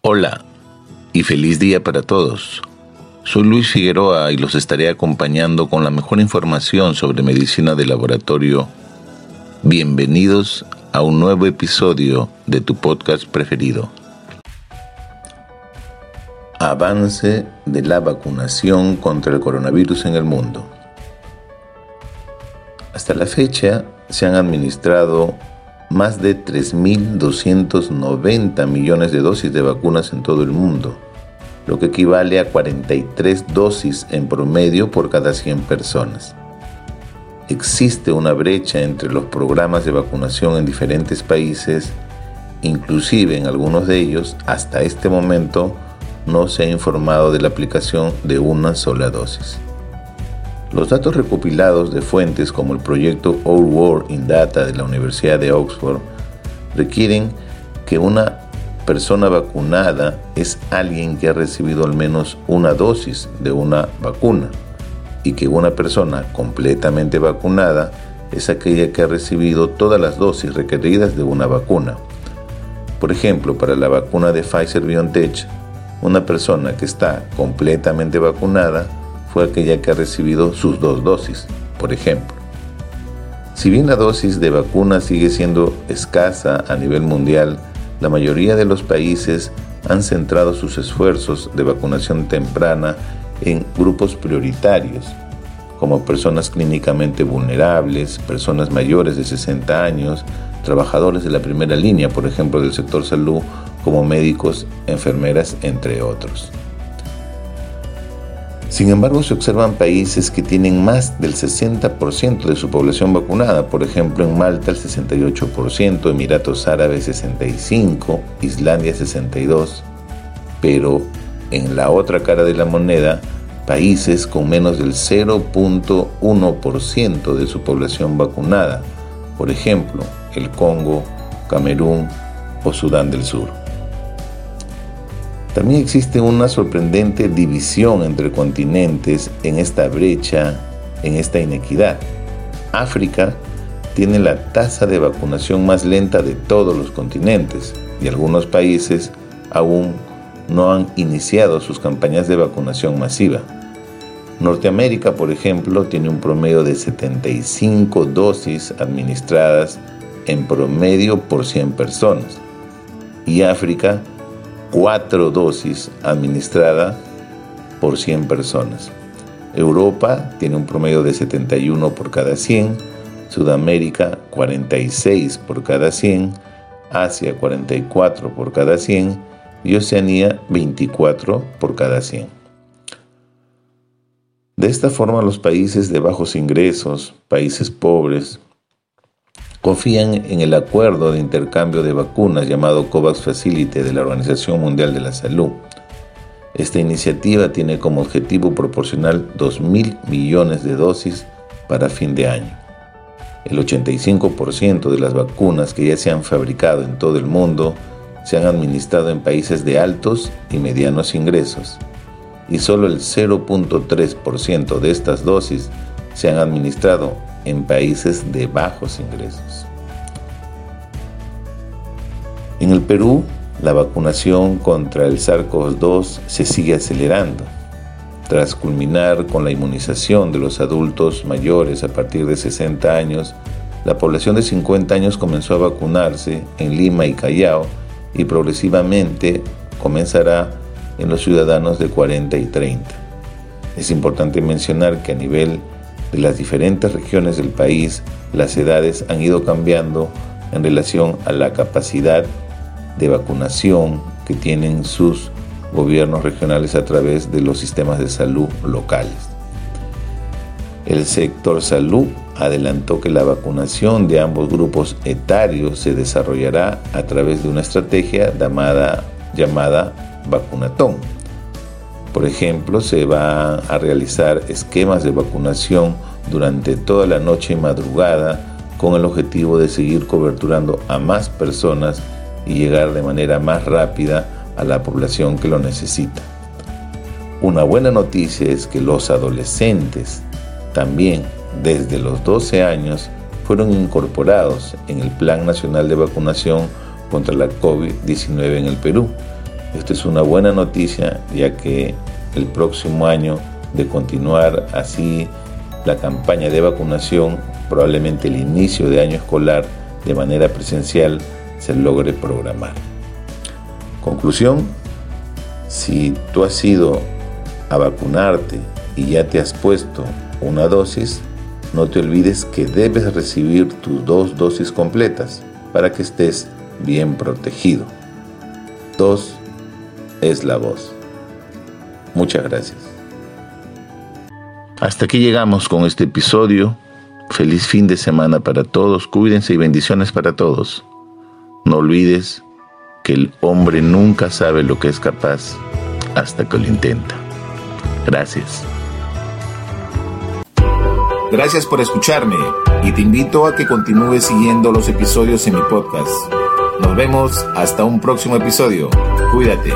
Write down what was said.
Hola y feliz día para todos. Soy Luis Figueroa y los estaré acompañando con la mejor información sobre medicina de laboratorio. Bienvenidos a un nuevo episodio de tu podcast preferido. Avance de la vacunación contra el coronavirus en el mundo. Hasta la fecha se han administrado más de 3.290 millones de dosis de vacunas en todo el mundo, lo que equivale a 43 dosis en promedio por cada 100 personas. Existe una brecha entre los programas de vacunación en diferentes países, inclusive en algunos de ellos, hasta este momento, no se ha informado de la aplicación de una sola dosis. Los datos recopilados de fuentes como el proyecto All World in Data de la Universidad de Oxford requieren que una persona vacunada es alguien que ha recibido al menos una dosis de una vacuna y que una persona completamente vacunada es aquella que ha recibido todas las dosis requeridas de una vacuna. Por ejemplo, para la vacuna de Pfizer BioNTech, una persona que está completamente vacunada fue aquella que ha recibido sus dos dosis, por ejemplo. Si bien la dosis de vacuna sigue siendo escasa a nivel mundial, la mayoría de los países han centrado sus esfuerzos de vacunación temprana en grupos prioritarios, como personas clínicamente vulnerables, personas mayores de 60 años, trabajadores de la primera línea, por ejemplo, del sector salud como médicos, enfermeras, entre otros. Sin embargo, se observan países que tienen más del 60% de su población vacunada, por ejemplo en Malta el 68%, Emiratos Árabes 65%, Islandia 62%, pero en la otra cara de la moneda, países con menos del 0.1% de su población vacunada, por ejemplo el Congo, Camerún o Sudán del Sur. También existe una sorprendente división entre continentes en esta brecha, en esta inequidad. África tiene la tasa de vacunación más lenta de todos los continentes y algunos países aún no han iniciado sus campañas de vacunación masiva. Norteamérica, por ejemplo, tiene un promedio de 75 dosis administradas en promedio por 100 personas y África cuatro dosis administrada por 100 personas. Europa tiene un promedio de 71 por cada 100, Sudamérica 46 por cada 100, Asia 44 por cada 100 y Oceanía 24 por cada 100. De esta forma los países de bajos ingresos, países pobres, confían en el acuerdo de intercambio de vacunas llamado COVAX Facility de la Organización Mundial de la Salud. Esta iniciativa tiene como objetivo proporcionar 2.000 millones de dosis para fin de año. El 85% de las vacunas que ya se han fabricado en todo el mundo se han administrado en países de altos y medianos ingresos y solo el 0.3% de estas dosis se han administrado en países de bajos ingresos. En el Perú, la vacunación contra el SARS-CoV-2 se sigue acelerando. Tras culminar con la inmunización de los adultos mayores a partir de 60 años, la población de 50 años comenzó a vacunarse en Lima y Callao y progresivamente comenzará en los ciudadanos de 40 y 30. Es importante mencionar que a nivel de las diferentes regiones del país, las edades han ido cambiando en relación a la capacidad de vacunación que tienen sus gobiernos regionales a través de los sistemas de salud locales. El sector salud adelantó que la vacunación de ambos grupos etarios se desarrollará a través de una estrategia llamada, llamada vacunatón. Por ejemplo, se va a realizar esquemas de vacunación durante toda la noche y madrugada con el objetivo de seguir coberturando a más personas y llegar de manera más rápida a la población que lo necesita. Una buena noticia es que los adolescentes también desde los 12 años fueron incorporados en el Plan Nacional de Vacunación contra la COVID-19 en el Perú. Esto es una buena noticia ya que el próximo año de continuar así la campaña de vacunación, probablemente el inicio de año escolar de manera presencial se logre programar. Conclusión, si tú has ido a vacunarte y ya te has puesto una dosis, no te olvides que debes recibir tus dos dosis completas para que estés bien protegido. Dos es la voz. Muchas gracias. Hasta aquí llegamos con este episodio. Feliz fin de semana para todos. Cuídense y bendiciones para todos. No olvides que el hombre nunca sabe lo que es capaz hasta que lo intenta. Gracias. Gracias por escucharme y te invito a que continúes siguiendo los episodios en mi podcast. Nos vemos hasta un próximo episodio. Cuídate.